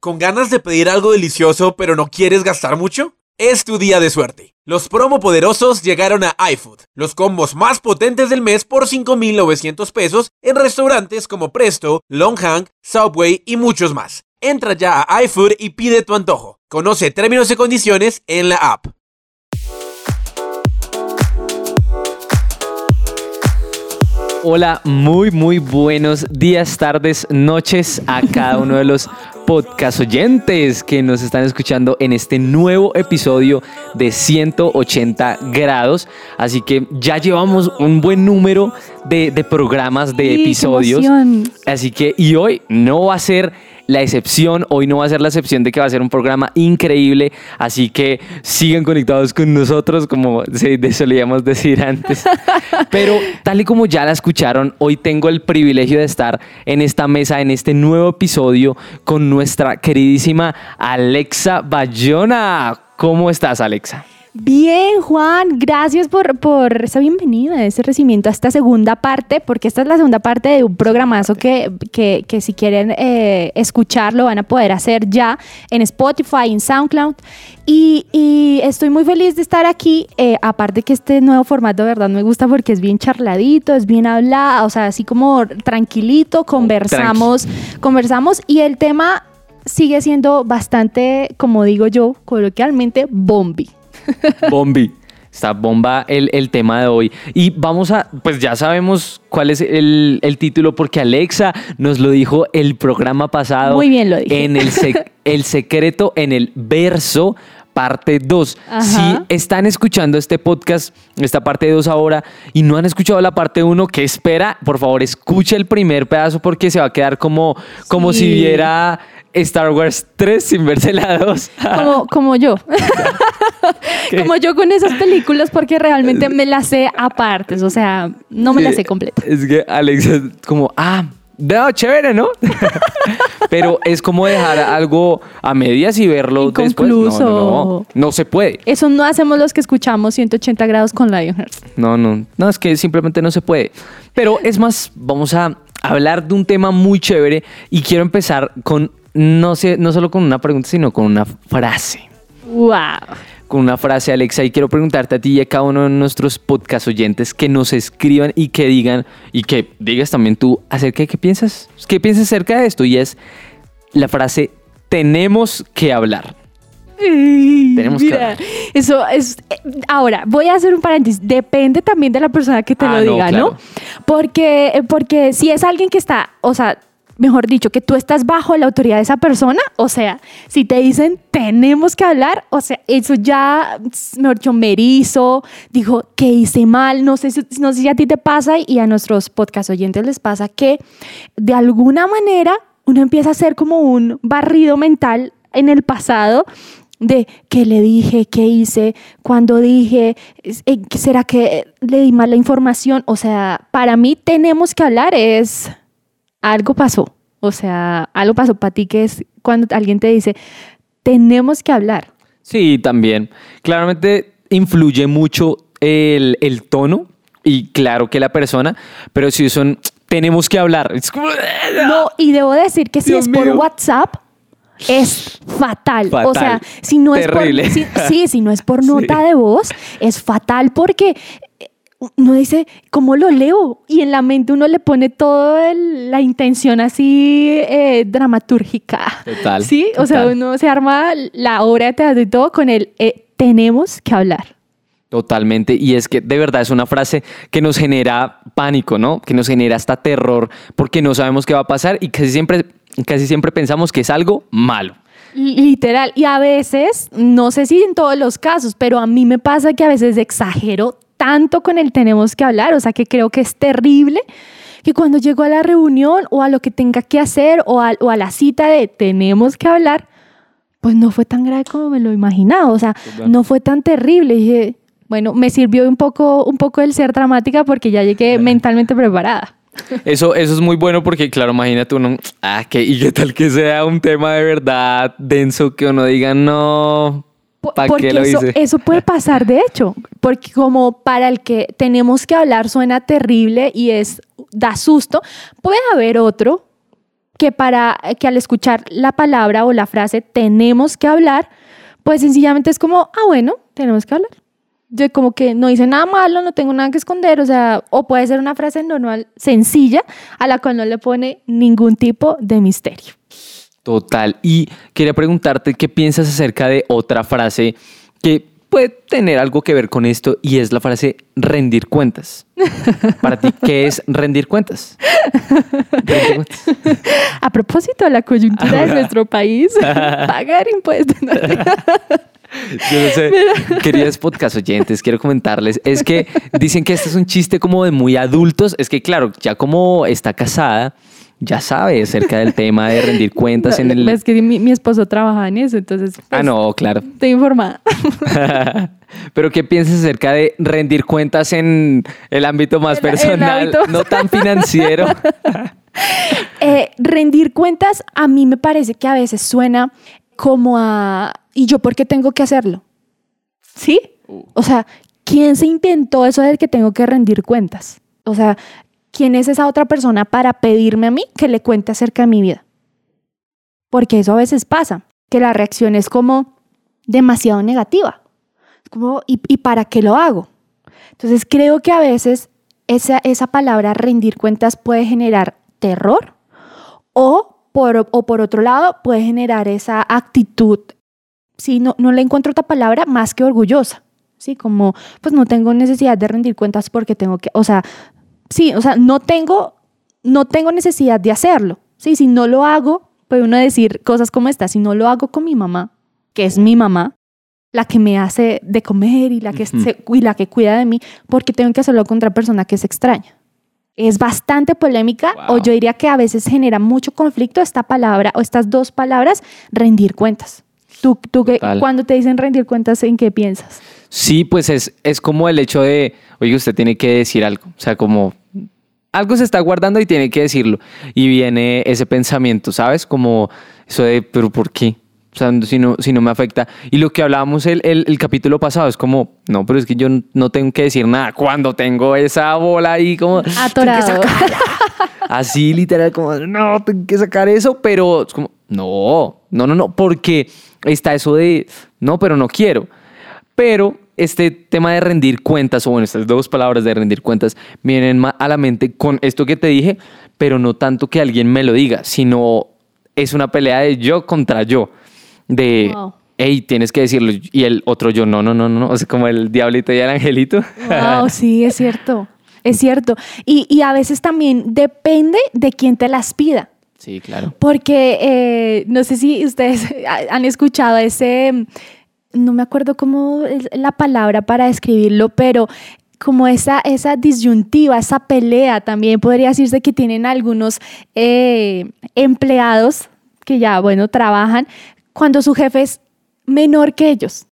¿Con ganas de pedir algo delicioso pero no quieres gastar mucho? Es tu día de suerte. Los promo poderosos llegaron a iFood, los combos más potentes del mes por 5.900 pesos en restaurantes como Presto, Longhang, Subway y muchos más. Entra ya a iFood y pide tu antojo. Conoce términos y condiciones en la app. Hola, muy muy buenos días, tardes, noches a cada uno de los podcast oyentes que nos están escuchando en este nuevo episodio de 180 grados. Así que ya llevamos un buen número de, de programas, de Sí, episodios. Así que, y hoy no va a ser la excepción, hoy no va a ser la excepción de que va a ser un programa increíble, así que sigan conectados con nosotros, como se solíamos decir antes. Pero tal y como ya la escucharon, hoy tengo el privilegio de estar en esta mesa, en este nuevo episodio, con nuestra queridísima Alexa Bayona. ¿Cómo estás, Alexa? Bien, Juan, gracias por, por esa bienvenida, ese recibimiento a esta segunda parte, porque esta es la segunda parte de un programazo que, que, que si quieren eh, escucharlo van a poder hacer ya en Spotify, en SoundCloud. Y, y estoy muy feliz de estar aquí, eh, aparte que este nuevo formato de verdad me gusta porque es bien charladito, es bien hablado, o sea, así como tranquilito, conversamos, conversamos y el tema sigue siendo bastante, como digo yo, coloquialmente, bombi. Bombi. Está bomba el, el tema de hoy. Y vamos a, pues ya sabemos cuál es el, el título porque Alexa nos lo dijo el programa pasado. Muy bien lo dije. En el, sec- el secreto en el verso. Parte 2. Ajá. Si están escuchando este podcast, esta parte 2 ahora, y no han escuchado la parte 1, ¿qué espera? Por favor, escuche el primer pedazo porque se va a quedar como, como Sí. si viera Star Wars 3 sin verse la 2. Como, como yo. como yo con esas películas porque realmente me las sé apartes, o sea, no me las sé completas. Es que Alex es como, ah, no, chévere, ¿no? Pero es como dejar algo a medias y verlo después. No, no, no, no se puede. Eso no hacemos los que escuchamos 180 grados con Lionheart. No, no, no, es que simplemente no se puede. Pero es más, vamos a hablar de un tema muy chévere y quiero empezar con, no sé, no solo con una pregunta, sino con una frase. ¡Wow! Con una frase, Alexa, y quiero preguntarte a ti y a cada uno de nuestros podcast oyentes que nos escriban y que digan, y que digas también tú acerca de qué piensas, qué piensas acerca de esto, y es la frase, tenemos que hablar. Tenemos que Mira, hablar. eso es. eh, Ahora, voy a hacer un paréntesis. Depende también de la persona que te Ah, lo no, diga, claro. ¿no? Porque, eh, porque si es alguien que está, o sea, mejor dicho, que tú estás bajo la autoridad de esa persona, o sea, si te dicen tenemos que hablar, o sea, eso ya, mejor dicho, me erizo, dijo que hice mal, no sé, si, no sé si a ti te pasa y a nuestros podcast oyentes les pasa que de alguna manera uno empieza a hacer como un barrido mental en el pasado de qué le dije, qué hice, cuando dije, eh, ¿será que le di mal la información? O sea, para mí tenemos que hablar es algo pasó. O sea, algo pasó para ti que es cuando alguien te dice, tenemos que hablar. Sí, también. Claramente influye mucho el, el tono y claro que la persona, pero si son, tenemos que hablar. Es como, No, y debo decir que si Dios es por. WhatsApp, es fatal. O Fatal. sea, si no Terrible. es por. si- sí, si no es por Sí. nota de voz, es fatal porque uno dice, ¿cómo lo leo? Y en la mente uno le pone toda la intención así eh, dramatúrgica. Total, Sí, o sea, uno se arma la obra de teatro y todo con el eh, tenemos que hablar. Totalmente, y es que de verdad es una frase que nos genera pánico, ¿no? Que nos genera hasta terror porque no sabemos qué va a pasar y casi siempre, casi siempre pensamos que es algo malo. Literal. Y a veces, no sé si en todos los casos, pero a mí me pasa que a veces exagero tanto con el tenemos que hablar, o sea que creo que es terrible que cuando llego a la reunión o a lo que tenga que hacer o a, o a la cita de tenemos que hablar, pues no fue tan grave como me lo imaginaba, o sea, no fue tan terrible. Y dije, bueno, me sirvió un poco, un poco el ser dramática porque ya llegué mentalmente preparada. Eso, eso es muy bueno porque, claro, imagínate uno, ah, que, y qué tal que sea un tema de verdad denso que uno diga, no, ¿para porque qué lo eso, hice? eso puede pasar, de hecho, porque como para el que tenemos que hablar suena terrible y es da susto, puede haber otro que para que al escuchar la palabra o la frase tenemos que hablar, pues sencillamente es como, ah, bueno, tenemos que hablar. Yo como que no hice nada malo, no tengo nada que esconder, o sea, o puede ser una frase normal, sencilla, a la cual no le pone ningún tipo de misterio. Total. Y quería preguntarte qué piensas acerca de otra frase que puede tener algo que ver con esto y es la frase rendir cuentas. Para ti, ¿qué es rendir cuentas? Rendir cuentas. A propósito de la coyuntura de nuestro país, pagar impuestos. No, Yo no sé, queridos podcast oyentes, quiero comentarles, es que dicen que este es un chiste como de muy adultos, es que claro, ya como está casada, ya sabe acerca del tema de rendir cuentas en el... Es que mi, mi esposo trabaja en eso, entonces pues, Ah, no, claro. estoy informada. Pero ¿qué piensas acerca de rendir cuentas en el ámbito más el- el personal, ámbito- no tan financiero? Eh, rendir cuentas a mí me parece que a veces suena como a ¿y yo por qué tengo que hacerlo? ¿Sí? O sea, ¿quién se inventó eso de que tengo que rendir cuentas? O sea, ¿quién es esa otra persona para pedirme a mí que le cuente acerca de mi vida? Porque eso a veces pasa, que la reacción es como demasiado negativa. Como, ¿y, y para qué lo hago? Entonces creo que a veces esa, esa palabra rendir cuentas puede generar terror o por, o por otro lado puede generar esa actitud, sí, no, no le encuentro otra palabra más que orgullosa, ¿sí? Como, pues no tengo necesidad de rendir cuentas porque tengo que, o sea, sí, o sea, no tengo, no tengo necesidad de hacerlo, ¿sí? Si no lo hago, puede uno decir cosas como esta, si no lo hago con mi mamá, que es mi mamá, la que me hace de comer y la que, se- y la que cuida de mí, porque tengo que hacerlo con otra persona que es extraña. Es bastante polémica Wow. o yo diría que a veces genera mucho conflicto esta palabra o estas dos palabras, rendir cuentas. ¿Tú, tú qué- Total. cuando te dicen rendir cuentas, ¿en qué piensas? Sí, pues es, es como el hecho de, oye, usted tiene que decir algo. O sea, como algo se está guardando y tiene que decirlo. Y viene ese pensamiento, ¿sabes? Como eso de, pero ¿por qué? O sea, si no, si no me afecta. Y lo que hablábamos el, el, el capítulo pasado es como, no, pero es que yo no tengo que decir nada cuando tengo esa bola ahí como... Atorado. Así literal, como, no, tengo que sacar eso, pero es como, no, no, no, no, porque está eso de, no, pero no quiero. Pero este tema de rendir cuentas, o bueno, estas dos palabras de rendir cuentas, vienen a la mente con esto que te dije, pero no tanto que alguien me lo diga, sino es una pelea de yo contra yo. De, Wow. hey, tienes que decirlo. Y el otro yo, no, no, no, no. O sea, como el diablito y el angelito. Wow, sí, es cierto. Es cierto. Y, y a veces también depende de quién te las pida. Sí, claro. Porque eh, no sé si ustedes han escuchado ese, no me acuerdo cómo es la palabra para describirlo, pero como esa, esa disyuntiva, esa pelea también podría decirse que tienen algunos eh, empleados que ya, bueno, trabajan cuando su jefe es menor que ellos.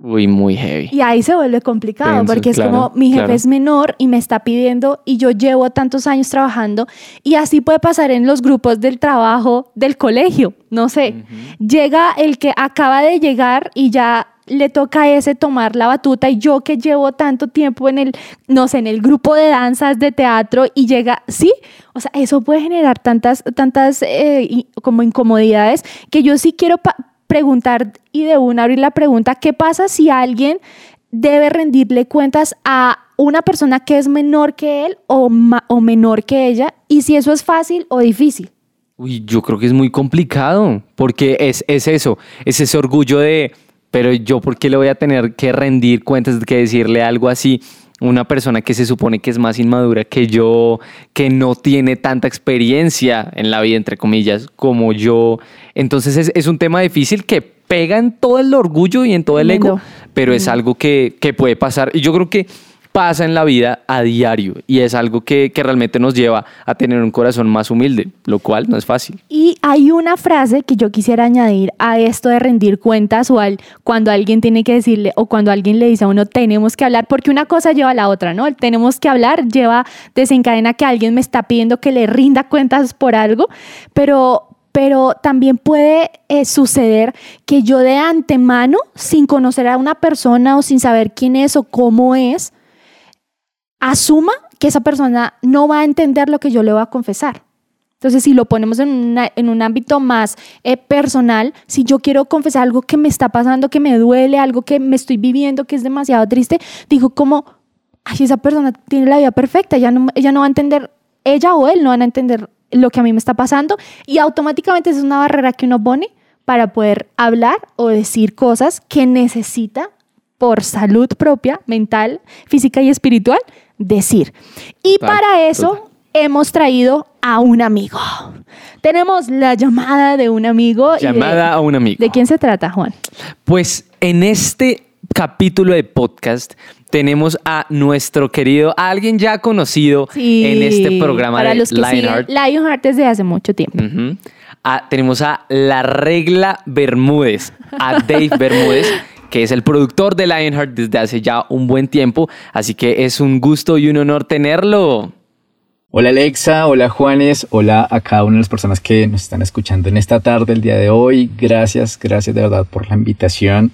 Uy, muy heavy. Y ahí se vuelve complicado Tenso, porque es claro, como mi jefe claro. es menor y me está pidiendo y yo llevo tantos años trabajando y así puede pasar en los grupos del trabajo del colegio, no sé. Llega el que acaba de llegar y ya le toca a ese tomar la batuta y yo que llevo tanto tiempo en el, no sé, en el grupo de danzas, de teatro y llega, sí, o sea, eso puede generar tantas, tantas eh, como incomodidades que yo sí quiero preguntar y de una abrir la pregunta, ¿qué pasa si alguien debe rendirle cuentas a una persona que es menor que él o, o menor que ella? Y si eso es fácil o difícil. Uy, yo creo que es muy complicado, porque es, es eso, es ese orgullo de, pero yo por qué le voy a tener que rendir cuentas, que decirle algo así, una persona que se supone que es más inmadura que yo, que no tiene tanta experiencia en la vida, entre comillas, como yo. Entonces es, es un tema difícil que pega en todo el orgullo y en todo el ego, pero es algo que, que puede pasar. Y yo creo que pasa en la vida a diario y es algo que, que, realmente nos lleva a tener un corazón más humilde, lo cual no es fácil. Y hay una frase que yo quisiera añadir a esto de rendir cuentas o al cuando alguien tiene que decirle o cuando alguien le dice a uno tenemos que hablar, porque una cosa lleva a la otra, ¿no? El tenemos que hablar lleva, desencadena que alguien me está pidiendo que le rinda cuentas por algo, pero pero también puede eh, suceder que yo de antemano, sin conocer a una persona o sin saber quién es o cómo es, asuma que esa persona no va a entender lo que yo le voy a confesar. Entonces, si lo ponemos en, un ámbito más eh, personal, si yo quiero confesar algo que me está pasando, que me duele, algo que me estoy viviendo, que es demasiado triste, digo como, ay, esa persona tiene la vida perfecta, ella no, ella no va a entender, ella o él no van a entender lo que a mí me está pasando y automáticamente es una barrera que uno pone para poder hablar o decir cosas que necesita por salud propia, mental, física y espiritual, decir. Y para eso hemos traído a un amigo. Tenemos la llamada de un amigo. Llamada a un amigo. ¿De quién se trata, Juan? Pues en este capítulo de podcast tenemos a nuestro querido, a alguien ya conocido en este programa para de los que Lionheart. Lionheart desde hace mucho tiempo. tenemos a La Regla Bermúdez, a Dave Bermúdez, que es el productor de Lionheart desde hace ya un buen tiempo. Así que es un gusto y un honor tenerlo. Hola Alexa, hola Juanes, hola a cada una de las personas que nos están escuchando en esta tarde, el día de hoy. Gracias, gracias de verdad por la invitación.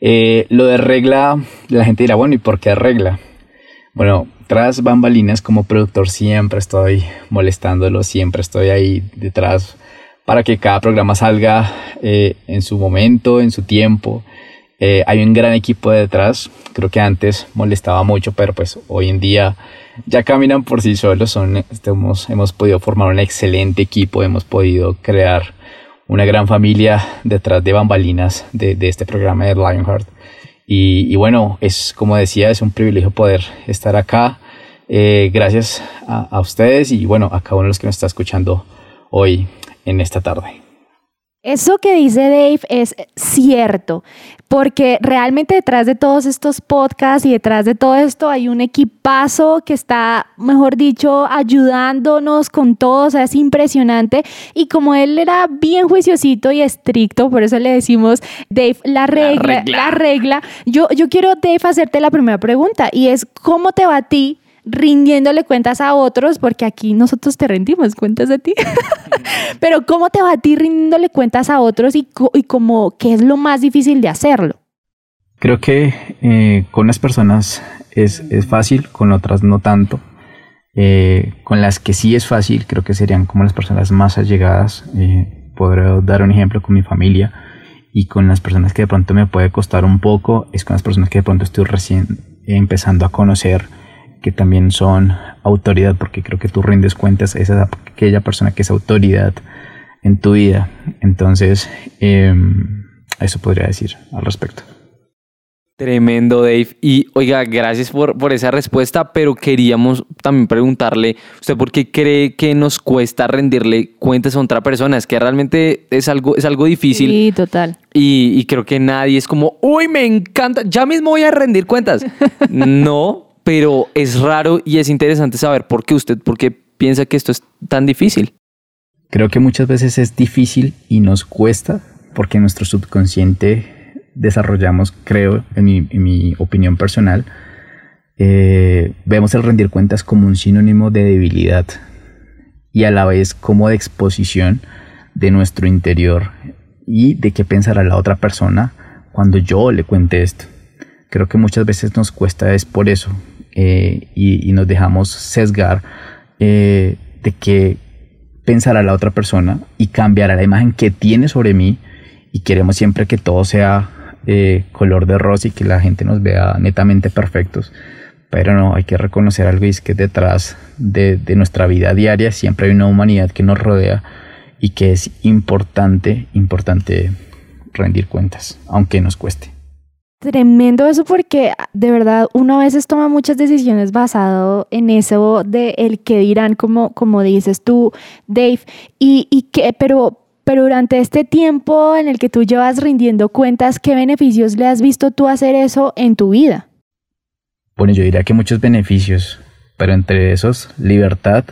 Eh, lo de regla, la gente dirá, bueno, ¿y por qué regla? Bueno, tras bambalinas como productor siempre estoy molestándolo, siempre estoy ahí detrás para que cada programa salga eh, en su momento, en su tiempo. Eh, hay un gran equipo detrás, creo que antes molestaba mucho, pero pues hoy en día ya caminan por sí solos, este, hemos, hemos podido formar un excelente equipo, hemos podido crear una gran familia detrás de bambalinas de, de este programa de Lionheart. Y, y, bueno, es como decía, es un privilegio poder estar acá. Eh, gracias a, a ustedes y bueno, a cada uno de los que nos está escuchando hoy en esta tarde. Eso que dice Dave es cierto, porque realmente detrás de todos estos podcasts y detrás de todo esto hay un equipazo que está, mejor dicho, ayudándonos con todo, o sea, es impresionante. Y como él era bien juiciosito y estricto, por eso le decimos, Dave, la regla, la regla, Yo, yo quiero, Dave, hacerte la primera pregunta y es, ¿cómo te va a ti rindiéndole cuentas a otros, porque aquí nosotros te rendimos cuentas a ti. Pero ¿cómo te va a ti rindiéndole cuentas a otros y, y como qué es lo más difícil de hacerlo? Creo que eh, con las personas es, es, fácil, con otras no tanto. Eh, con las que sí es fácil, creo que serían como las personas más allegadas. Eh, dar un ejemplo con mi familia. Y con las personas que de pronto me puede costar un poco, es con las personas que de pronto estoy recién empezando a conocer que también son autoridad, porque creo que tú rindes cuentas a esa, aquella persona que es autoridad en tu vida. Entonces, eh, eso podría decir al respecto. Tremendo, Dave. Y oiga, gracias por, por esa respuesta, pero queríamos también preguntarle, ¿usted por qué cree que nos cuesta rendirle cuentas a otra persona? Es que realmente es algo, es algo difícil. Sí, total. Y, y creo que nadie es como, uy, me encanta, ya mismo voy a rendir cuentas. no, pero es raro y es interesante saber por qué usted, por qué piensa que esto es tan difícil. Creo que muchas veces es difícil y nos cuesta porque nuestro subconsciente desarrollamos, creo, en mi, opinión personal, eh, vemos el rendir cuentas como un sinónimo de debilidad y a la vez como de exposición de nuestro interior y de qué pensará la otra persona cuando yo le cuente esto. Creo que muchas veces nos cuesta es por eso, eh, y, nos dejamos sesgar eh, de que pensará la otra persona y cambiará la imagen que tiene sobre mí y queremos siempre que todo sea eh, color de rosa y que la gente nos vea netamente perfectos. Pero no, hay que reconocer algo y es que detrás de, de nuestra vida diaria siempre hay una humanidad que nos rodea y que es importante, importante rendir cuentas, aunque nos cueste. Tremendo eso porque de verdad uno a veces toma muchas decisiones basado en eso de el que dirán, como, como dices tú, Dave, y, y que, pero, pero durante este tiempo en el que tú llevas rindiendo cuentas, ¿qué beneficios le has visto tú hacer eso en tu vida? Bueno, yo diría que muchos beneficios, pero entre esos, libertad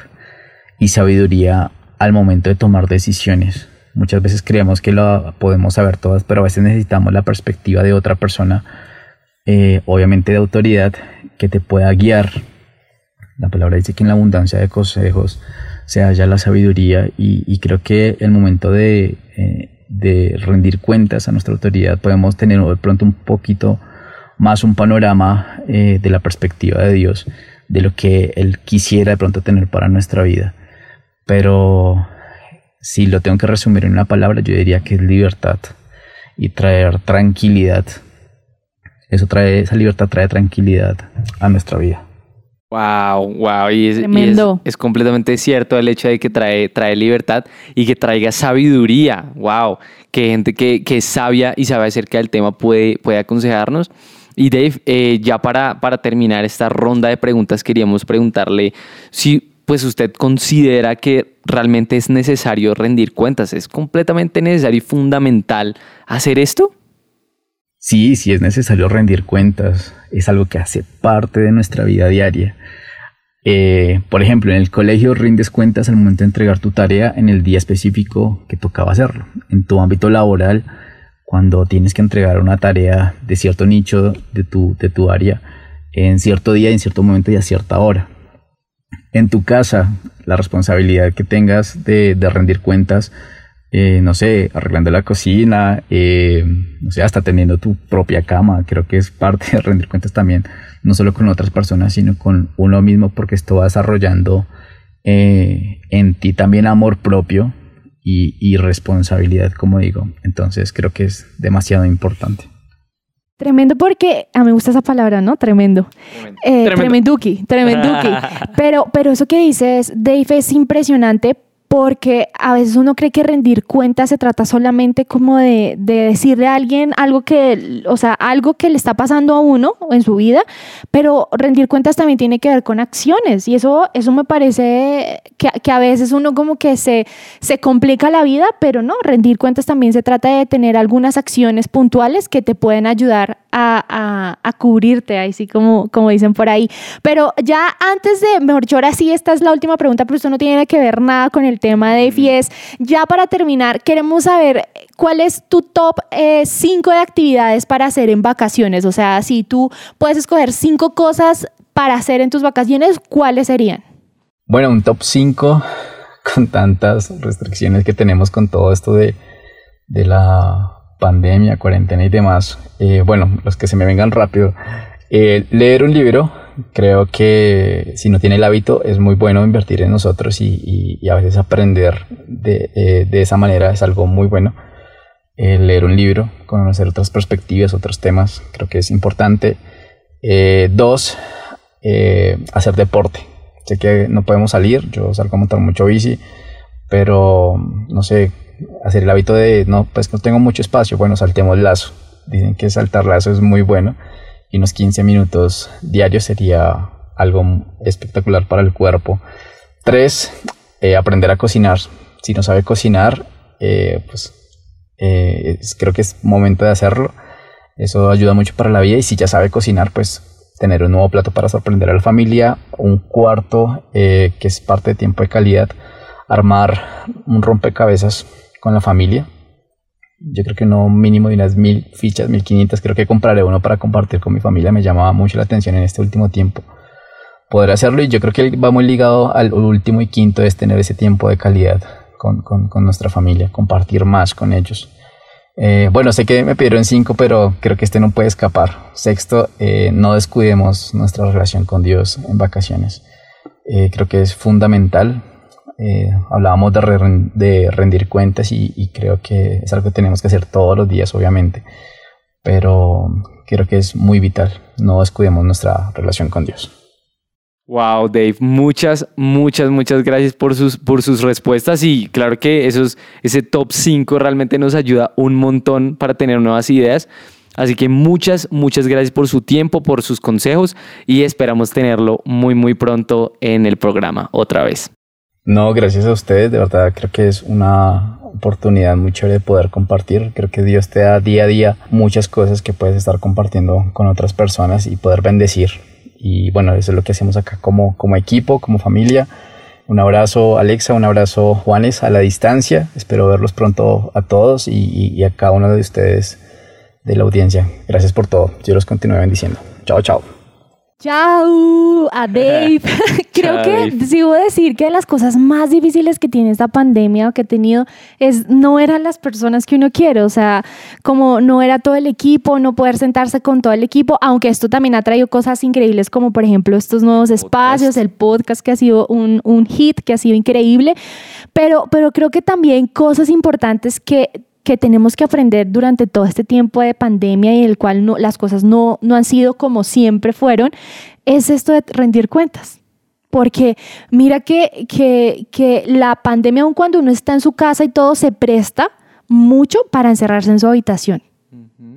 y sabiduría al momento de tomar decisiones. Muchas veces creemos que lo podemos saber todas, pero a veces necesitamos la perspectiva de otra persona, eh, obviamente de autoridad, que te pueda guiar. La palabra dice que en la abundancia de consejos se halla la sabiduría y, creo que el momento de, eh, de rendir cuentas a nuestra autoridad podemos tener de pronto un poquito más un panorama eh, de la perspectiva de Dios, de lo que Él quisiera de pronto tener para nuestra vida. Pero si lo tengo que resumir en una palabra, yo diría que es libertad y traer tranquilidad. Eso trae, esa libertad trae tranquilidad a nuestra vida. Wow, wow, y es, es, completamente cierto el hecho de que trae, trae libertad y que traiga sabiduría. Wow, que gente que, que es sabia y sabe acerca del tema puede, puede aconsejarnos. Y Dave, eh, ya para, para terminar esta ronda de preguntas, queríamos preguntarle si pues usted considera que realmente es necesario rendir cuentas, es completamente necesario y fundamental hacer esto. Sí, sí es necesario rendir cuentas, es algo que hace parte de nuestra vida diaria. Eh, por ejemplo, en el colegio rindes cuentas al momento de entregar tu tarea en el día específico que tocaba hacerlo. En tu ámbito laboral, cuando tienes que entregar una tarea de cierto nicho de tu, de tu área en cierto día, en cierto momento y a cierta hora en tu casa, la responsabilidad que tengas de, rendir cuentas, eh, no sé, arreglando la cocina, eh, no sé, hasta teniendo tu propia cama, creo que es parte de rendir cuentas también, no solo con otras personas, sino con uno mismo, porque esto va desarrollando eh, en ti también amor propio y responsabilidad, como digo. Entonces creo que es demasiado importante. Tremendo porque a mí me gusta esa palabra, ¿no? Tremendo. Tremendo. Eh, tremenduki, tremenduki. pero, pero eso que dices, Dave, es impresionante porque a veces uno cree que rendir cuentas se trata solamente como de, decirle a alguien algo que, o sea, algo que le está pasando a uno en su vida, pero rendir cuentas también tiene que ver con acciones y eso, eso me parece que, a veces uno como que se, se complica la vida, pero no, rendir cuentas también se trata de tener algunas acciones puntuales que te pueden ayudar a, a, cubrirte, así como, como dicen por ahí. Pero ya antes de, mejor dicho, ahora sí, esta es la última pregunta, pero esto no tiene que ver nada con el tema de FIES. Ya para terminar, queremos saber cuál es tu top 5 eh, de actividades para hacer en vacaciones. O sea, si tú puedes escoger 5 cosas para hacer en tus vacaciones, ¿cuáles serían? Bueno, un top 5 con tantas restricciones que tenemos con todo esto de, de la pandemia, cuarentena y demás. Eh, bueno, los que se me vengan rápido. Eh, leer un libro creo que si no tiene el hábito es muy bueno invertir en nosotros y, a veces aprender eh, de, esa manera es algo muy bueno. Eh, leer un libro, conocer otras perspectivas, otros temas, creo que es importante. Eh, dos, hacer deporte. Sé que no podemos salir, yo salgo a montar mucho bici, pero no sé, hacer el hábito de, no, pues no tengo mucho espacio, bueno, saltemos lazo. Dicen que saltar lazo es muy bueno y unos 15 minutos diarios sería algo espectacular para el cuerpo. Tres, eh, aprender a cocinar. Si no sabe cocinar, eh, pues eh, creo que es momento de hacerlo. Eso ayuda mucho para la vida y si ya sabe cocinar, pues tener un nuevo plato para sorprender a la familia. Un cuarto, que es parte de tiempo de calidad, armar un rompecabezas con la familia yo creo que no mínimo de unas mil fichas, mil quinientas, creo que compraré uno para compartir con mi familia, me llamaba mucho la atención en este último tiempo poder hacerlo y yo creo que va muy ligado al último y quinto es tener ese tiempo de calidad con, con, con nuestra familia, compartir más con ellos. Eh, bueno, sé que me pidieron cinco, pero creo que este no puede escapar. Sexto, eh, no descuidemos nuestra relación con Dios en vacaciones. Eh, creo que es fundamental eh, hablábamos de, rendir cuentas y, creo que es algo que tenemos que hacer todos los días, obviamente, pero creo que es muy vital. No descuidemos nuestra relación con Dios. Wow, Dave, muchas, muchas, muchas gracias por sus, por sus respuestas y claro que esos, ese top 5 realmente nos ayuda un montón para tener nuevas ideas. Así que muchas, muchas gracias por su tiempo, por sus consejos y esperamos tenerlo muy, muy pronto en el programa otra vez. No, gracias a ustedes, de verdad creo que es una oportunidad muy chévere de poder compartir. Creo que Dios te da día a día muchas cosas que puedes estar compartiendo con otras personas y poder bendecir y, bueno, eso es lo que hacemos acá como, como equipo, como familia. Un abrazo Alexa, un abrazo Juanes a la distancia. Espero verlos pronto a todos y, a cada uno de ustedes de la audiencia. Gracias por todo. Dios los continúe bendiciendo. Chao, chao. Chao a Dave. Creo que sí debo decir que las cosas más difíciles que tiene esta pandemia o que he tenido es no eran las personas que uno quiere, o sea, como no era todo el equipo, no poder sentarse con todo el equipo, aunque esto también ha traído cosas increíbles como por ejemplo estos nuevos espacios, el podcast que ha sido un, un hit, que ha sido increíble, pero, pero creo que también cosas importantes que que tenemos que aprender durante todo este tiempo de pandemia y en el cual no, las cosas no, no han sido como siempre fueron, es esto de rendir cuentas. Porque mira que, que, que la pandemia, aun cuando uno está en su casa y todo, se presta mucho para encerrarse en su habitación.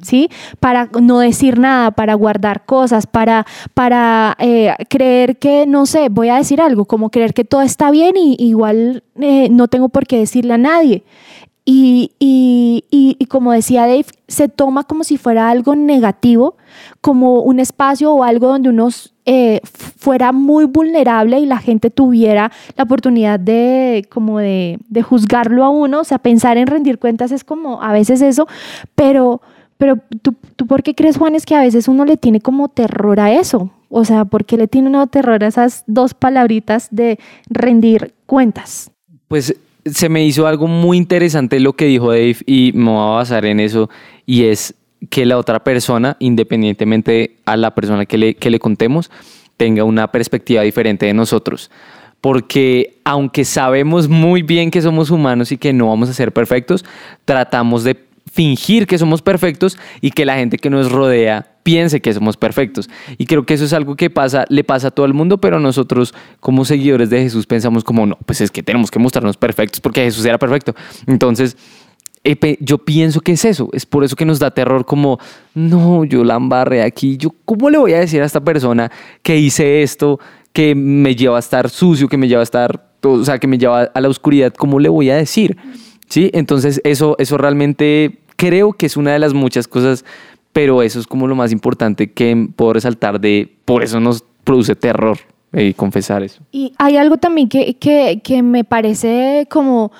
¿Sí? Para no decir nada, para guardar cosas, para, para eh, creer que, no sé, voy a decir algo, como creer que todo está bien y igual eh, no tengo por qué decirle a nadie. Y, y, y, como decía Dave, se toma como si fuera algo negativo, como un espacio o algo donde uno eh, fuera muy vulnerable y la gente tuviera la oportunidad de, como de, juzgarlo a uno. O sea, pensar en rendir cuentas es como a veces eso, pero, pero ¿tú, ¿tú por qué crees, Juan, es que a veces uno le tiene como terror a eso? O sea, ¿por qué le tiene uno terror a esas dos palabritas de rendir cuentas? Pues se me hizo algo muy interesante lo que dijo Dave y me voy a basar en eso y es que la otra persona, independientemente a la persona que le, que le contemos, tenga una perspectiva diferente de nosotros. Porque aunque sabemos muy bien que somos humanos y que no vamos a ser perfectos, tratamos de fingir que somos perfectos y que la gente que nos rodea piense que somos perfectos. Y creo que eso es algo que pasa, le pasa a todo el mundo, pero nosotros como seguidores de Jesús pensamos como, no, pues es que tenemos que mostrarnos perfectos porque Jesús era perfecto. Entonces, yo pienso que es eso, es por eso que nos da terror como, no, yo la embarré aquí, yo, ¿cómo le voy a decir a esta persona que hice esto, que me lleva a estar sucio, que me lleva a estar, o sea, que me lleva a la oscuridad, ¿cómo le voy a decir? ¿Sí? Entonces, eso, eso realmente creo que es una de las muchas cosas, pero eso es como lo más importante que puedo resaltar de, por eso nos produce terror eh, confesar eso. Y hay algo también que, que, que me parece como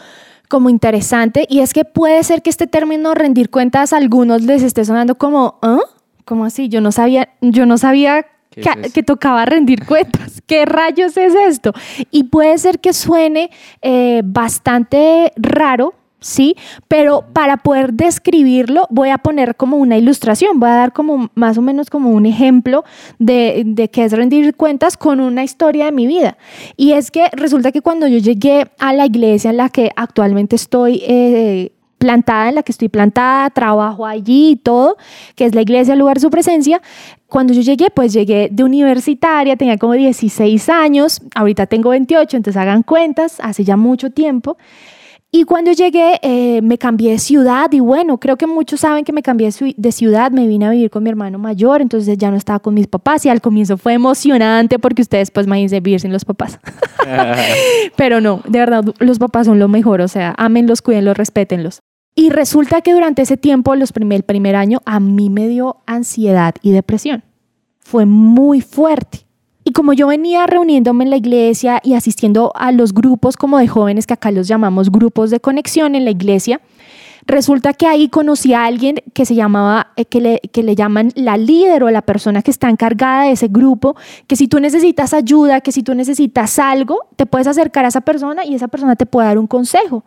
como interesante y es que puede ser que este término rendir cuentas a algunos les esté sonando como, ¿ah? ¿Cómo así? Yo no sabía, yo no sabía que, que, tocaba rendir cuentas. ¿Qué rayos es esto? Y puede ser que suene eh, bastante raro ¿sí? Pero para poder describirlo voy a poner como una ilustración, voy a dar como más o menos como un ejemplo de, de qué es rendir cuentas con una historia de mi vida. Y es que resulta que cuando yo llegué a la iglesia en la que actualmente estoy... Eh, plantada, en la que estoy plantada, trabajo allí y todo, que es la iglesia, el lugar de su presencia. Cuando yo llegué, pues llegué de universitaria, tenía como 16 años, ahorita tengo 28, entonces hagan cuentas, hace ya mucho tiempo. Y cuando llegué, eh, me cambié de ciudad y bueno, creo que muchos saben que me cambié de ciudad, me vine a vivir con mi hermano mayor, entonces ya no estaba con mis papás y al comienzo fue emocionante porque ustedes pues me dicen vivir sin los papás. Pero no, de verdad, los papás son lo mejor, o sea, ámenlos, cuídenlos, respétenlos. Y resulta que durante ese tiempo, los primer, el primer año, a mí me dio ansiedad y depresión. Fue muy fuerte. Como yo venía reuniéndome en la iglesia y asistiendo a los grupos como de jóvenes, que acá los llamamos grupos de conexión en la iglesia, resulta que ahí conocí a alguien que se llamaba, eh, que, le, que le llaman la líder o la persona que está encargada de ese grupo, que si tú necesitas ayuda, que si tú necesitas algo, te puedes acercar a esa persona y esa persona te puede dar un consejo.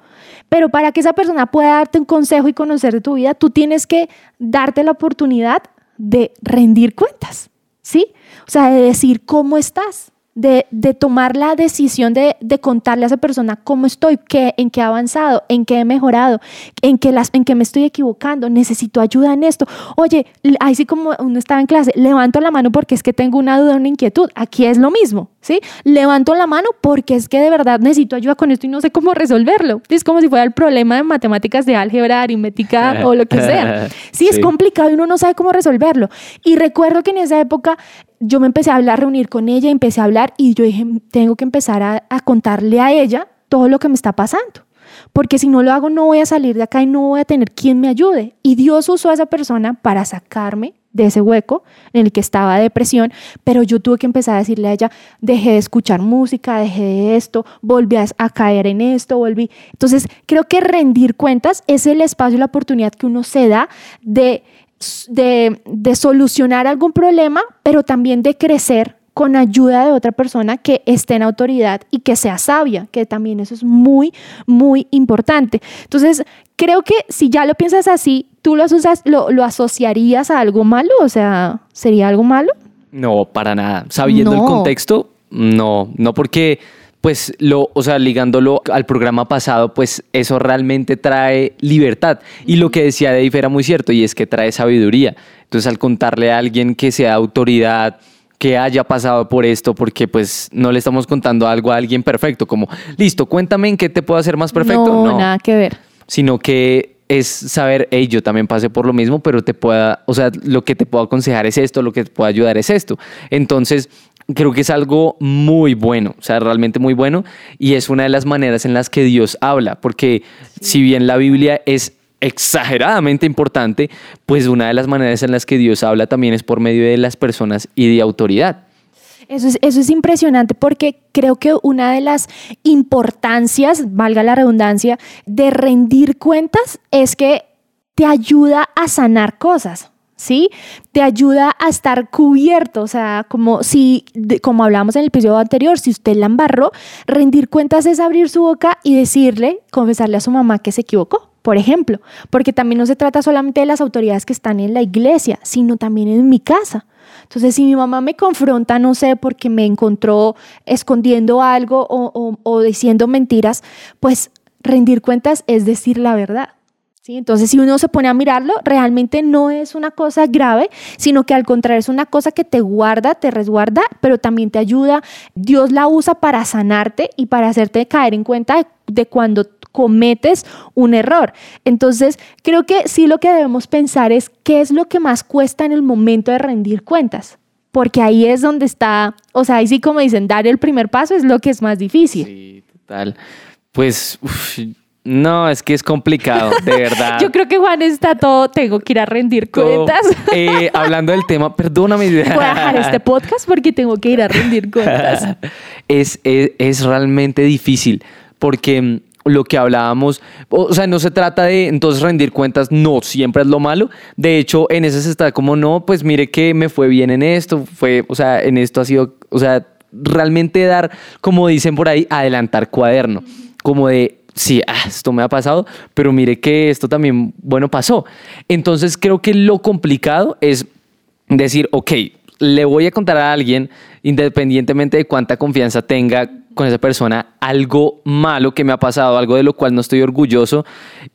Pero para que esa persona pueda darte un consejo y conocer tu vida, tú tienes que darte la oportunidad de rendir cuentas. ¿Sí? O sea, de decir cómo estás, de, de tomar la decisión de, de, contarle a esa persona cómo estoy, qué, en qué he avanzado, en qué he mejorado, en qué, las, en qué me estoy equivocando, necesito ayuda en esto. Oye, ahí sí como uno estaba en clase, levanto la mano porque es que tengo una duda, una inquietud. Aquí es lo mismo, ¿sí? Levanto la mano porque es que de verdad necesito ayuda con esto y no sé cómo resolverlo. Es como si fuera el problema de matemáticas de álgebra, aritmética o lo que sea. Sí, es complicado y uno no sabe cómo resolverlo. Y recuerdo que en esa época yo me empecé a hablar, reunir con ella, empecé a hablar y yo dije, tengo que empezar a, contarle a ella todo lo que me está pasando. Porque si no lo hago, no voy a salir de acá y no voy a tener quien me ayude. Y Dios usó a esa persona para sacarme de ese hueco en el que estaba depresión, pero yo tuve que empezar a decirle a ella, dejé de escuchar música, dejé de esto, volví a, a caer en esto, volví. Entonces, creo que rendir cuentas es el espacio la oportunidad que uno se da de, de, de solucionar algún problema, pero también de crecer con ayuda de otra persona que esté en autoridad y que sea sabia, que también eso es muy, muy importante. Entonces, creo que si ya lo piensas así, ¿tú lo, usas, lo, lo asociarías a algo malo? O sea, ¿sería algo malo? No, para nada. Sabiendo el contexto, no, no porque pues lo, o sea, ligándolo al programa pasado, pues eso realmente trae libertad. Y lo que decía Dave era muy cierto, y es que trae sabiduría. Entonces, al contarle a alguien que sea autoridad, que haya pasado por esto, porque pues no le estamos contando algo a alguien perfecto, como, listo, cuéntame en qué te puedo hacer más perfecto. No, nada que ver. sino que es saber, hey, yo también pasé por lo mismo, pero te pueda, o sea, lo que te puedo aconsejar es esto, lo que te puedo ayudar es esto. Entonces, creo que es algo muy bueno, o sea, realmente muy bueno, y es una de las maneras en las que Dios habla, porque si bien la Biblia es exageradamente importante, pues una de las maneras en las que Dios habla también es por medio de las personas y de autoridad. Eso es, eso es impresionante porque creo que una de las importancias, valga la redundancia, de rendir cuentas es que te ayuda a sanar cosas. ¿Sí? Te ayuda a estar cubierto, o sea, como si, como hablamos en el episodio anterior, si usted la embarró, rendir cuentas es abrir su boca y decirle, confesarle a su mamá que se equivocó, por ejemplo, porque también no se trata solamente de las autoridades que están en la iglesia, sino también en mi casa. Entonces, si mi mamá me confronta, no sé, porque me encontró escondiendo algo o, o- o diciendo mentiras, pues rendir cuentas es decir la verdad. ¿Sí? Entonces, si uno se pone a mirarlo, realmente no es una cosa grave, sino que al contrario es una cosa que te guarda, te resguarda, pero también te ayuda. Dios la usa para sanarte y para hacerte caer en cuenta de, cuando cometes un error. Entonces, creo que sí lo que debemos pensar es qué es lo que más cuesta en el momento de rendir cuentas. Porque ahí es donde está, o sea, ahí sí como dicen, dar el primer paso es lo que es más difícil. Sí, total. Pues, no, es que es complicado, de verdad. Yo creo que Juan está todo, tengo que ir a rendir cuentas. eh, hablando del tema, perdóname. Voy a dejar este podcast porque tengo que ir a rendir cuentas. es, es, es realmente difícil porque mm, lo que hablábamos, o sea, no se trata de entonces rendir cuentas, no siempre es lo malo. De hecho, en ese se está como, no, pues mire que me fue bien en esto, fue, o sea, en esto ha sido, o sea, realmente dar, como dicen por ahí, adelantar cuaderno, como de, sí, ah, esto me ha pasado, pero mire que esto también, bueno, pasó. Entonces creo que lo complicado es decir, ok, le voy a contar a alguien, independientemente de cuánta confianza tenga con esa persona, algo malo que me ha pasado, algo de lo cual no estoy orgulloso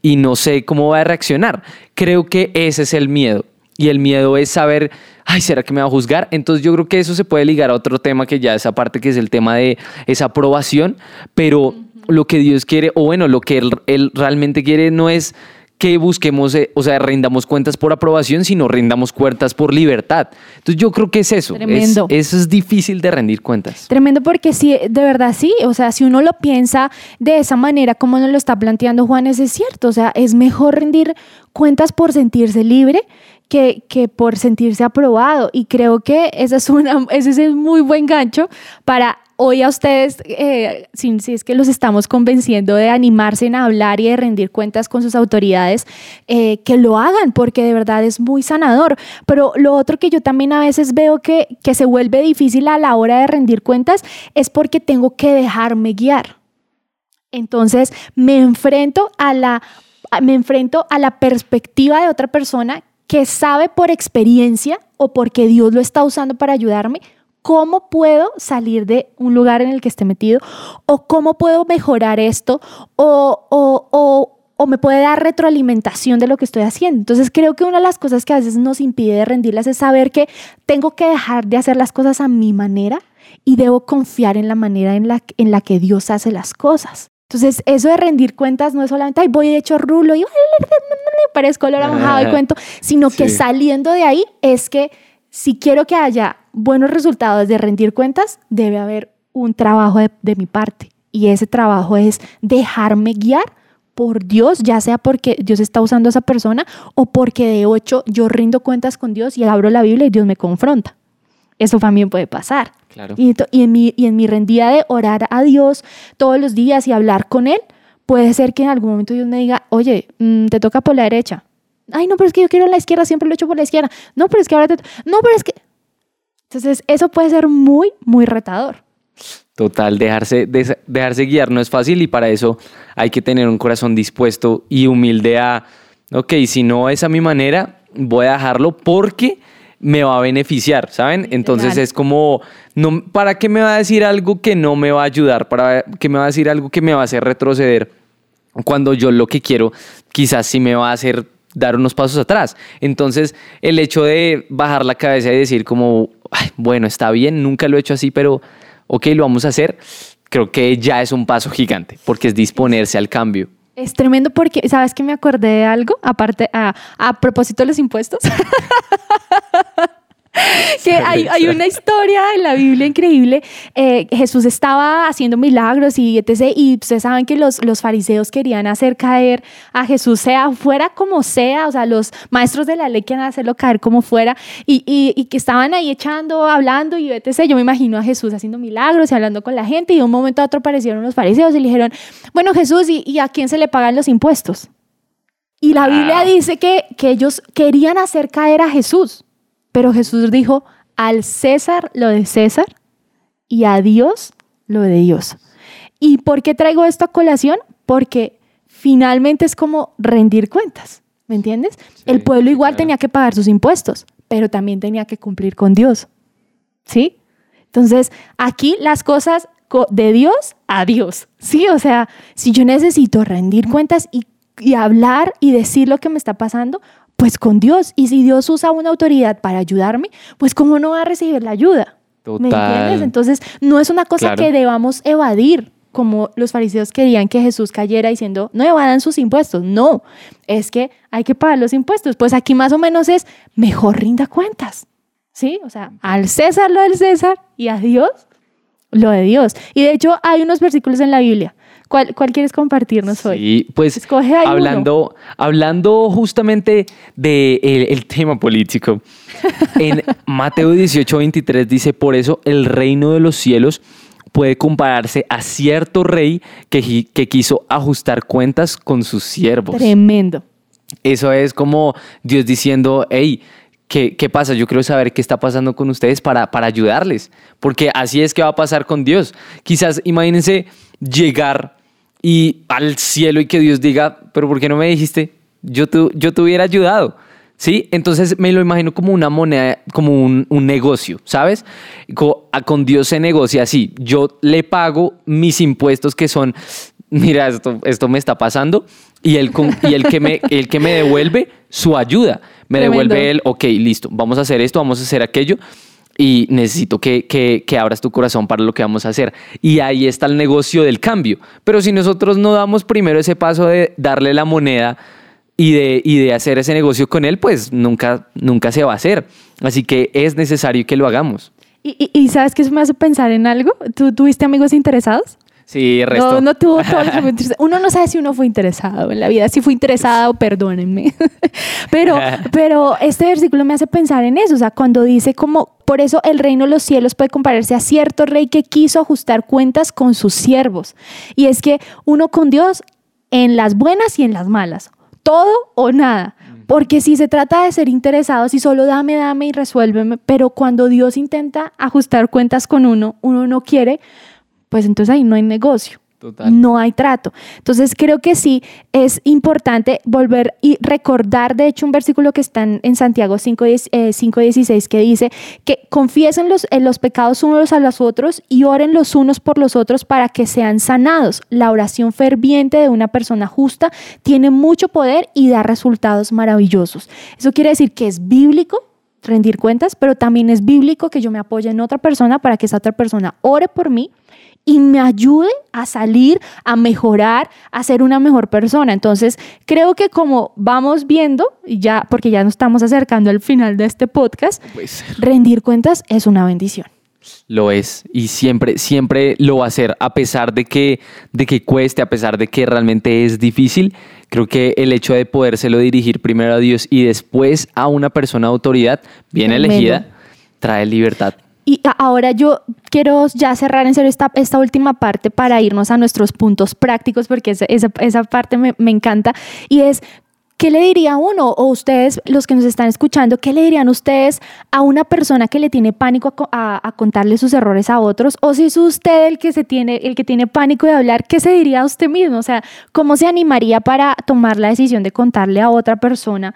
y no sé cómo va a reaccionar. Creo que ese es el miedo. Y el miedo es saber, ay, ¿será que me va a juzgar? Entonces yo creo que eso se puede ligar a otro tema que ya esa parte que es el tema de esa aprobación, pero lo que Dios quiere, o bueno, lo que Él, él realmente quiere no es que busquemos, eh, o sea, rindamos cuentas por aprobación, sino rindamos cuentas por libertad. Entonces yo creo que es eso. Es- Tremendo. eso es difícil de rendir cuentas. Tremendo porque sí, de verdad sí, o sea, si uno lo piensa de esa manera como nos lo está planteando Juanes, es cierto, o sea, es mejor rendir cuentas por sentirse libre que, que por sentirse aprobado y creo que esa es una, ese es un muy buen gancho para hoy a ustedes, eh, si, si es que los estamos convenciendo de animarse en hablar y de rendir cuentas con sus autoridades, eh, que lo hagan, porque de verdad es muy sanador. Pero lo otro que yo también a veces veo que, que se vuelve difícil a la hora de rendir cuentas es porque tengo que dejarme guiar. Entonces me enfrento a la, me enfrento a la perspectiva de otra persona que sabe por experiencia o porque Dios lo está usando para ayudarme cómo puedo salir de un lugar en el que esté metido o cómo puedo mejorar esto o, o, o, o me puede dar retroalimentación de lo que estoy haciendo. Entonces creo que una de las cosas que a veces nos impide de rendirlas es saber que tengo que dejar de hacer las cosas a mi manera y debo confiar en la manera en la, en la que Dios hace las cosas. Entonces, eso de rendir cuentas no es solamente, ay, voy hecho rulo y parezco olor a mojado y cuento, sino que Sí. saliendo de ahí es que si quiero que haya buenos resultados de rendir cuentas, debe haber un trabajo de, de mi parte. Y ese trabajo es dejarme guiar por Dios, ya sea porque Dios está usando a esa persona o porque de ocho yo rindo cuentas con Dios y abro la Biblia y Dios me confronta. Eso también puede pasar. Claro. Y en mi, y en mi rendida de orar a Dios todos los días y hablar con Él, puede ser que en algún momento Dios me diga, oye, mm, te toca por la derecha. Ay, no, pero es que yo quiero la izquierda, siempre lo he hecho por la izquierda. No, pero es que ahora te... No, pero es que... Entonces, eso puede ser muy, muy retador. Total, dejarse, dejarse guiar no es fácil y para eso hay que tener un corazón dispuesto y humilde a, ok, si no es a mi manera, voy a dejarlo porque me va a beneficiar, ¿saben? Entonces es como, no, ¿para qué me va a decir algo que no me va a ayudar? ¿Para qué me va a decir algo que me va a hacer retroceder? Cuando yo lo que quiero quizás sí me va a hacer dar unos pasos atrás. Entonces, el hecho de bajar la cabeza y decir como, "Ay, bueno, está bien, nunca lo he hecho así, pero ok, lo vamos a hacer, creo que ya es un paso gigante, porque es disponerse al cambio. Es tremendo porque, ¿sabes que me acordé de algo? Aparte, a, a propósito de los impuestos. que hay, hay una historia en la Biblia increíble. Eh, Jesús estaba haciendo milagros y etc. Y ustedes saben que los, los fariseos querían hacer caer a Jesús, sea fuera como sea. O sea, los maestros de la ley querían hacerlo caer como fuera. Y, y, y que estaban ahí echando, hablando y etc. Yo me imagino a Jesús haciendo milagros y hablando con la gente. Y de un momento a otro aparecieron los fariseos y le dijeron, bueno, Jesús, ¿y, y a quién se le pagan los impuestos? Y la Biblia dice que, que ellos querían hacer caer a Jesús. Pero Jesús dijo, al César lo de César y a Dios lo de Dios. ¿Y por qué traigo esto a colación? Porque finalmente es como rendir cuentas, ¿me entiendes? El pueblo igual claro. tenía que pagar sus impuestos, pero también tenía que cumplir con Dios. ¿Sí? Entonces, aquí las cosas co- de Dios a Dios. Sí, o sea, si yo necesito rendir cuentas y, y hablar y decir lo que me está pasando, pues con Dios. Y si Dios usa una autoridad para ayudarme, pues cómo no va a recibir la ayuda. ¿Me Total. entiendes? Entonces, no es una cosa Claro. que debamos evadir, como los fariseos querían que Jesús cayera diciendo, no evadan sus impuestos. No, es que hay que pagar los impuestos. Pues aquí más o menos es, mejor rinda cuentas. ¿Sí? O sea, al César lo del César y a Dios lo de Dios. Y de hecho, hay unos versículos en la Biblia. ¿Cuál, cuál quieres compartirnos hoy? Sí, pues Escoge ahí uno. hablando, hablando justamente del de el tema político, en Mateo 18, 23 dice, por eso el reino de los cielos puede compararse a cierto rey que, que quiso ajustar cuentas con sus siervos. Tremendo. Eso es como Dios diciendo, hey, ¿qué, qué pasa? Yo quiero saber qué está pasando con ustedes para, para ayudarles, porque así es que va a pasar con Dios. Quizás imagínense llegar y al cielo y que Dios diga, pero ¿por qué no me dijiste? Yo, tu- yo te hubiera ayudado. ¿Sí? Entonces me lo imagino como una moneda, como un, un negocio, ¿sabes? A- con Dios se negocia así. Yo le pago mis impuestos que son, mira, esto, esto me está pasando, y él, con- y el, que me, el que me devuelve su ayuda. Me Tremendo. devuelve él, ok, listo, vamos a hacer esto, vamos a hacer aquello, y necesito que, que, que abras tu corazón para lo que vamos a hacer. Y ahí está el negocio del cambio. Pero si nosotros no damos primero ese paso de darle la moneda, y de, y de hacer ese negocio con él, pues nunca, nunca se va a hacer. Así que es necesario que lo hagamos. ¿Y, y, y sabes qué eso me hace pensar en algo? ¿Tú tuviste amigos interesados? Sí, resto. No, no tuvo todo lo que fue interesado. Uno no sabe si uno fue interesado en la vida, si fue interesado, perdónenme. Pero, pero este versículo me hace pensar en eso, o sea, cuando dice como, por eso el reino de los cielos puede compararse a cierto rey que quiso ajustar cuentas con sus siervos. Y es que uno con Dios en las buenas y en las malas, todo o nada. Porque si se trata de ser interesado, si solo dame, dame y resuélveme, pero cuando Dios intenta ajustar cuentas con uno, uno no quiere, pues entonces ahí no hay negocio. Total. No hay trato. Entonces creo que sí es importante volver y recordar, de hecho, un versículo que está en, Santiago 5.16 eh, 5.16 que dice que confiesen los, eh, los pecados unos a los otros y oren los unos por los otros para que sean sanados. La oración ferviente de una persona justa tiene mucho poder y da resultados maravillosos. Eso quiere decir que es bíblico rendir cuentas, pero también es bíblico que yo me apoye en otra persona para que esa otra persona ore por mí y me ayude a salir, a mejorar, a ser una mejor persona. Entonces, creo que como vamos viendo, ya, porque ya nos estamos acercando al final de este podcast, rendir cuentas es una bendición. Lo es y siempre, siempre lo va a hacer, a pesar de que, de que cueste, a pesar de que realmente es difícil. Creo que el hecho de podérselo dirigir primero a Dios y después a una persona de autoridad bien elegida trae libertad. Y ahora yo quiero ya cerrar en serio esta, esta última parte para irnos a nuestros puntos prácticos, porque esa, esa, parte me, me encanta. Y es, ¿qué le diría uno o ustedes, los que nos están escuchando, qué le dirían ustedes a una persona que le tiene pánico a, a- a contarle sus errores a otros? O si es usted el que, se tiene, el que tiene pánico de hablar, ¿qué se diría a usted mismo? O sea, ¿cómo se animaría para tomar la decisión de contarle a otra persona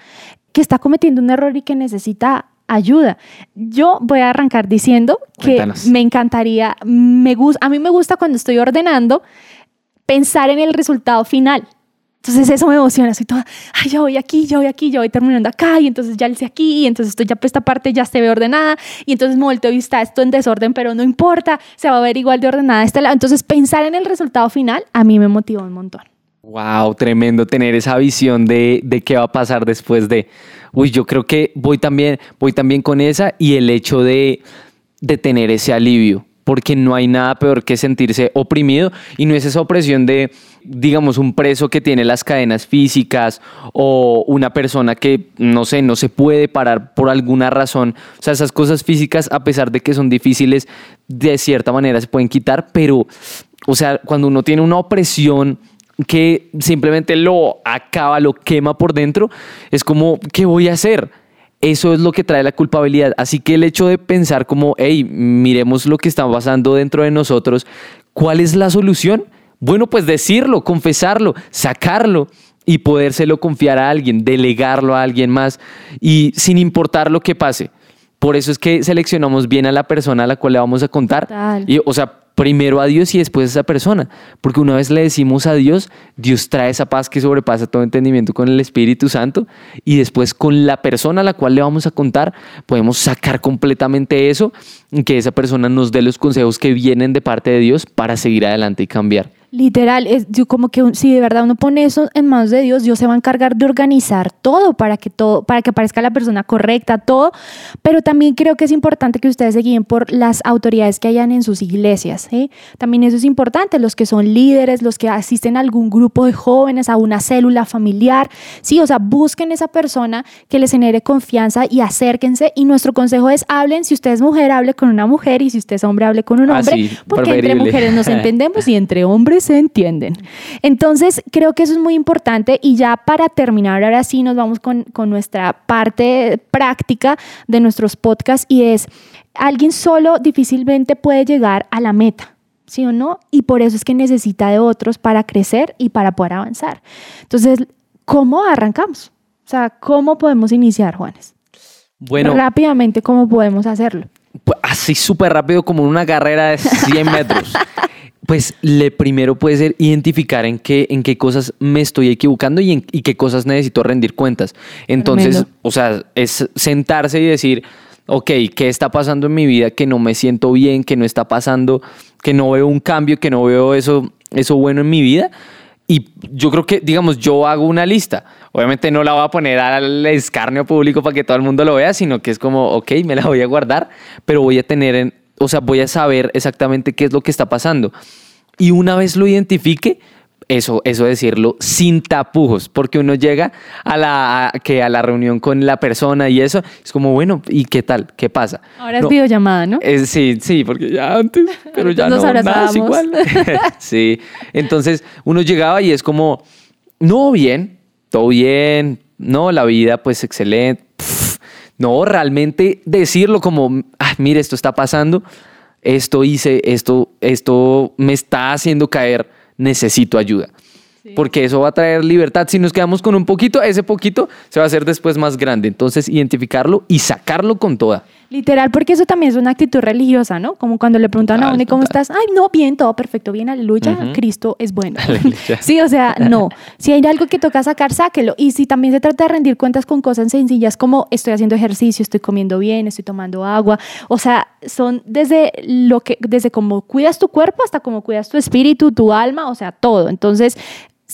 que está cometiendo un error y que necesita ayuda. Yo voy a arrancar diciendo que Cuéntanos. me encantaría, me gusta, a mí me gusta cuando estoy ordenando pensar en el resultado final. Entonces eso me emociona, soy toda, ay, ya voy aquí, ya voy aquí, ya voy terminando acá, y entonces ya hice aquí, y entonces esto ya esta parte ya se ve ordenada, y entonces me volteo y está esto en desorden, pero no importa, se va a ver igual de ordenada este lado. Entonces pensar en el resultado final a mí me motiva un montón. Wow, tremendo tener esa visión de, de qué va a pasar después de. Uy, yo creo que voy también, voy también con esa y el hecho de, de tener ese alivio, porque no hay nada peor que sentirse oprimido y no es esa opresión de, digamos, un preso que tiene las cadenas físicas o una persona que, no sé, no se puede parar por alguna razón. O sea, esas cosas físicas, a pesar de que son difíciles, de cierta manera se pueden quitar, pero, o sea, cuando uno tiene una opresión que simplemente lo acaba, lo quema por dentro, es como, ¿qué voy a hacer? Eso es lo que trae la culpabilidad. Así que el hecho de pensar como, hey, miremos lo que está pasando dentro de nosotros, ¿cuál es la solución? Bueno, pues decirlo, confesarlo, sacarlo y podérselo confiar a alguien, delegarlo a alguien más y sin importar lo que pase. Por eso es que seleccionamos bien a la persona a la cual le vamos a contar. Y, o sea, primero a Dios y después a esa persona. Porque una vez le decimos a Dios, Dios trae esa paz que sobrepasa todo entendimiento con el Espíritu Santo. Y después con la persona a la cual le vamos a contar, podemos sacar completamente eso que esa persona nos dé los consejos que vienen de parte de Dios para seguir adelante y cambiar. Literal, es yo como que si de verdad uno pone eso en manos de Dios, Dios se va a encargar de organizar todo para que todo, para que aparezca la persona correcta, todo. Pero también creo que es importante que ustedes se guíen por las autoridades que hayan en sus iglesias. ¿sí? También eso es importante, los que son líderes, los que asisten a algún grupo de jóvenes, a una célula familiar. Sí, o sea, busquen esa persona que les genere confianza y acérquense. Y nuestro consejo es hablen, si usted es mujer, hable con una mujer y si usted es hombre, hable con un Ah, hombre. sí, porque entre mujeres nos entendemos y entre hombres se entienden. Entonces, creo que eso es muy importante y ya para terminar, ahora sí nos vamos con, con nuestra parte práctica de nuestros podcasts y es, alguien solo difícilmente puede llegar a la meta. ¿Sí o no? Y por eso es que necesita de otros para crecer y para poder avanzar. Entonces, ¿cómo arrancamos? O sea, ¿cómo podemos iniciar, Juanes? Bueno, Rápidamente, ¿cómo podemos hacerlo? pues, así súper rápido como una carrera de 100 metros. Pues le primero puede ser identificar en qué, en qué cosas me estoy equivocando y en y qué cosas necesito rendir cuentas. Entonces, Tremendo. o sea, es sentarse y decir, ok, ¿qué está pasando en mi vida que no me siento bien, que no está pasando, que no veo un cambio, que no veo eso, eso bueno en mi vida? Y yo creo que, digamos, yo hago una lista. Obviamente no la voy a poner al escarnio público para que todo el mundo lo vea, sino que es como, ok, me la voy a guardar, pero voy a tener, en, o sea, voy a saber exactamente qué es lo que está pasando. Y una vez lo identifique, eso, eso decirlo sin tapujos, porque uno llega a la, a- que a la reunión con la persona y eso, es como, bueno, ¿y qué tal? ¿Qué pasa? Ahora es videollamada, ¿no? eh, sí, sí, porque ya antes, pero ya Nos no, nada es igual. sí, entonces uno llegaba y es como, no, bien, todo bien, no, la vida pues excelente. No, realmente decirlo como, ah, mire, esto está pasando, esto hice, esto, esto me está haciendo caer, necesito ayuda. Porque eso va a traer libertad. Si nos quedamos con un poquito, ese poquito se va a hacer después más grande. Entonces, identificarlo y sacarlo con toda. Literal, porque eso también es una actitud religiosa, ¿no? Como cuando le preguntan a uno, ¿y cómo total. estás? Ay, no, bien, todo perfecto, bien, aleluya, Ujú. Cristo es bueno. Aleluya. sí, o sea, no. Si hay algo que toca sacar, sáquelo. Y si también se trata de rendir cuentas con cosas sencillas como estoy haciendo ejercicio, estoy comiendo bien, estoy tomando agua. O sea, son desde lo que, desde cómo cuidas tu cuerpo hasta cómo cuidas tu espíritu, tu alma, o sea, todo. Entonces,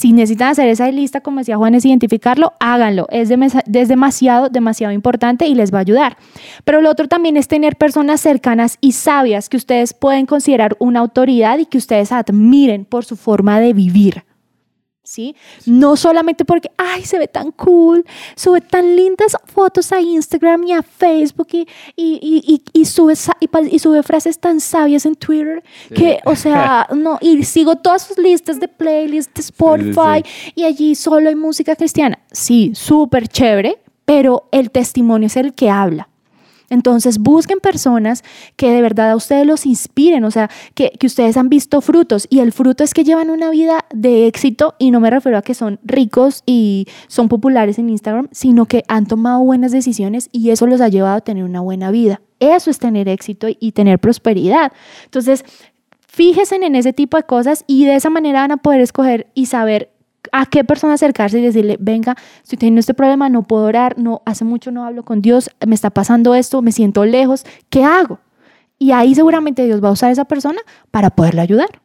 si necesitan hacer esa lista, como decía Juanes, identificarlo, háganlo. Es, es, demasiado, demasiado importante y les va a ayudar. Pero lo otro también es tener personas cercanas y sabias que ustedes pueden considerar una autoridad y que ustedes admiren por su forma de vivir. ¿Sí? No solamente porque, ay, se ve tan cool, sube tan lindas fotos a Instagram y a Facebook y, y, y, sube, y, sube frases tan sabias en Twitter que, o sea, no, y sigo todas sus listas de playlists de Spotify y allí solo hay música cristiana. Sí, súper chévere, pero el testimonio es el que habla. Entonces busquen personas que de verdad a ustedes los inspiren, o sea, que, ustedes han visto frutos y el fruto es que llevan una vida de éxito y no me refiero a que son ricos y son populares en Instagram, sino que han tomado buenas decisiones y eso los ha llevado a tener una buena vida. Eso es tener éxito y tener prosperidad. Entonces, fíjense en ese tipo de cosas y de esa manera van a poder escoger y saber a qué persona acercarse y decirle, venga, estoy teniendo este problema, no puedo orar, no, hace mucho no hablo con Dios, me está pasando esto, me siento lejos, ¿qué hago? Y ahí seguramente Dios va a usar a esa persona para poderle ayudar.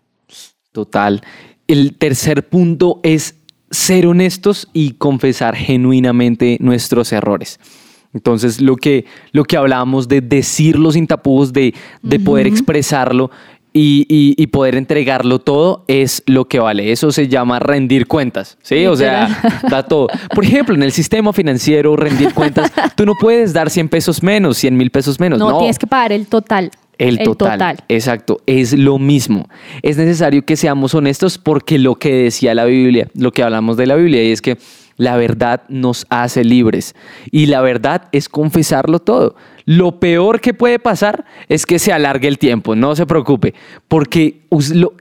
Total. El tercer punto es ser honestos y confesar genuinamente nuestros errores. Entonces, lo que, lo que hablábamos de decirlo sin tapujos, de, de poder expresarlo, y, poder entregarlo todo es lo que vale. Eso se llama rendir cuentas, ¿sí? O sea, da todo. Por ejemplo, en el sistema financiero, rendir cuentas, tú no puedes dar 100 pesos menos, 100 mil pesos menos. No, tienes que pagar el total. El total, Exacto, es lo mismo. Es necesario que seamos honestos porque lo que decía la Biblia, lo que hablamos de la Biblia, es que la verdad nos hace libres y la verdad es confesarlo todo. Lo peor que puede pasar es que se alargue el tiempo, no se preocupe, porque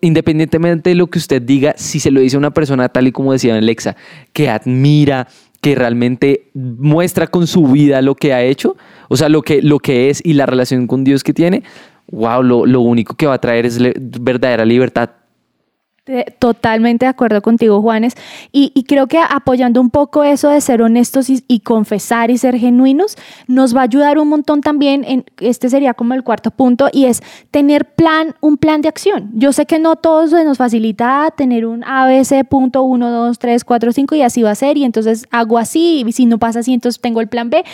independientemente de lo que usted diga, si se lo dice a una persona tal y como decía Alexa, que admira, que realmente muestra con su vida lo que ha hecho, o sea, lo que, lo que es y la relación con Dios que tiene, wow, lo, lo único que va a traer es verdadera libertad Totalmente de acuerdo contigo, Juanes. Y, creo que apoyando un poco eso de ser honestos y, confesar y ser genuinos, nos va a ayudar un montón también. En, este sería como el cuarto punto y es tener plan, un plan de acción. Yo sé que no todos nos facilita tener un ABC punto 1, 2, 3, 4, 5 y así va a ser. Y entonces hago así y si no pasa así, entonces tengo el plan B.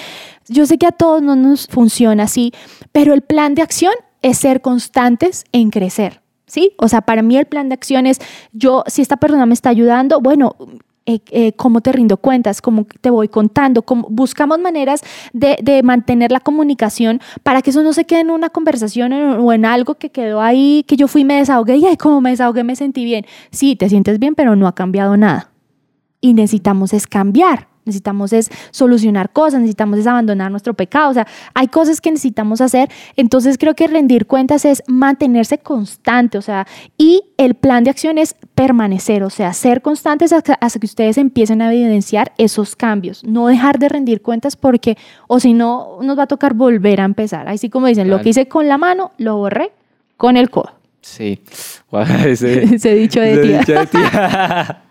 Yo sé que a todos no nos funciona así, pero el plan de acción es ser constantes en crecer. ¿Sí? O sea, para mí el plan de acción es, yo, si esta persona me está ayudando, bueno, eh, eh, cómo te rindo cuentas, cómo te voy contando, buscamos maneras de, mantener la comunicación para que eso no se quede en una conversación o en algo que quedó ahí, que yo fui y me desahogué y como me desahogué me sentí bien. Sí, te sientes bien, pero no ha cambiado nada. Y necesitamos es cambiar necesitamos es solucionar cosas, necesitamos es abandonar nuestro pecado, o sea, hay cosas que necesitamos hacer, entonces creo que rendir cuentas es mantenerse constante, o sea, y el plan de acción es permanecer, o sea, ser constantes hasta, que ustedes empiecen a evidenciar esos cambios, no dejar de rendir cuentas porque, o si no, nos va a tocar volver a empezar, así como dicen, lo que hice con la mano, lo borré con el codo. Sí, ese, dicho de Dicho de tía.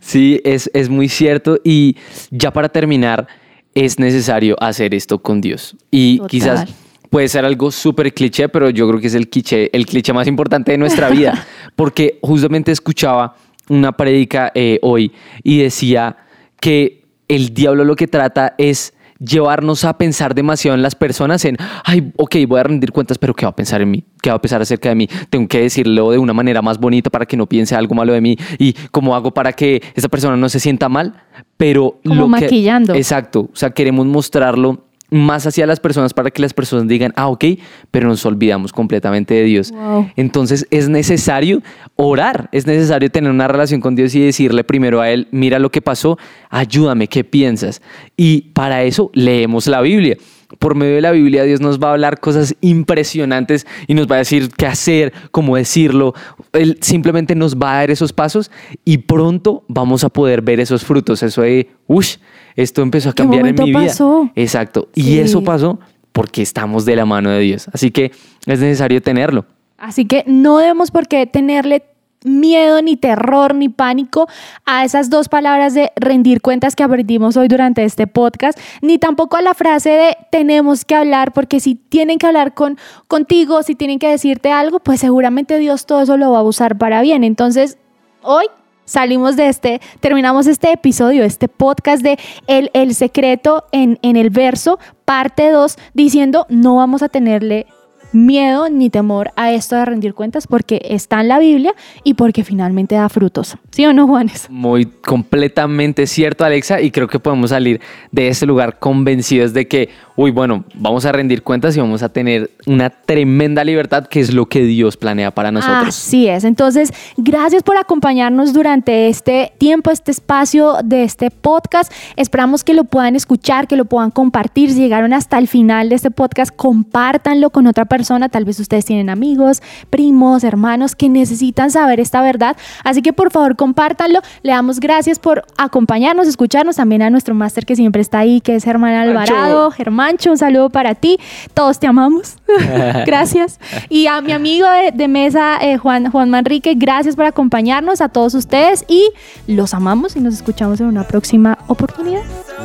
Sí, es, es muy cierto. Y ya para terminar, es necesario hacer esto con Dios. Y quizás puede ser algo súper cliché, pero yo creo que es el cliché, el cliché más importante de nuestra vida. Porque justamente escuchaba una prédica eh, hoy y decía que el diablo lo que trata es llevarnos a pensar demasiado en las personas, en, ay, ok, voy a rendir cuentas, pero ¿qué va a pensar en mí? ¿Qué va a pensar acerca de mí? Tengo que decirlo de una manera más bonita para que no piense algo malo de mí y cómo hago para que esa persona no se sienta mal, pero... Como lo maquillando. exacto, o sea, queremos mostrarlo más hacia las personas para que las personas digan, ah, ok, pero nos olvidamos completamente de Dios. Entonces es necesario orar, es necesario tener una relación con Dios y decirle primero a Él, mira lo que pasó, ayúdame, ¿qué piensas? Y para eso leemos la Biblia por medio de la Biblia Dios nos va a hablar cosas impresionantes y nos va a decir qué hacer, cómo decirlo. Él simplemente nos va a dar esos pasos y pronto vamos a poder ver esos frutos. Eso de, uff, esto empezó a cambiar en mi pasó? vida. Exacto. Y eso pasó porque estamos de la mano de Dios. Así que es necesario tenerlo. Así que no debemos por qué tenerle miedo, ni terror, ni pánico a esas dos palabras de rendir cuentas que aprendimos hoy durante este podcast, ni tampoco a la frase de tenemos que hablar, porque si tienen que hablar con, contigo, si tienen que decirte algo, pues seguramente Dios todo eso lo va a usar para bien. Entonces, hoy salimos de este, terminamos este episodio, este podcast de El, el secreto en, en el verso, parte 2, diciendo no vamos a tenerle miedo ni temor a esto de rendir cuentas porque está en la Biblia y porque finalmente da frutos. ¿Sí o no, Juanes? Muy completamente cierto, Alexa, y creo que podemos salir de este lugar convencidos de que, uy, bueno, vamos a rendir cuentas y vamos a tener una tremenda libertad que es lo que Dios planea para nosotros. Así es. Entonces, gracias por acompañarnos durante este tiempo, este espacio de este podcast. Esperamos que lo puedan escuchar, que lo puedan compartir. Si llegaron hasta el final de este podcast, compártanlo con otra persona Tal vez ustedes tienen amigos, primos, hermanos que necesitan saber esta verdad. Así que por favor compártanlo. Le damos gracias por acompañarnos, escucharnos. También a nuestro máster que siempre está ahí, que es Germán Alvarado. Germancho, un saludo para ti. Todos te amamos. gracias. Y a mi amigo de, mesa, eh, Juan, Juan Manrique, gracias por acompañarnos. A todos ustedes y los amamos y nos escuchamos en una próxima oportunidad.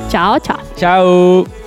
Chao, chao. Chao.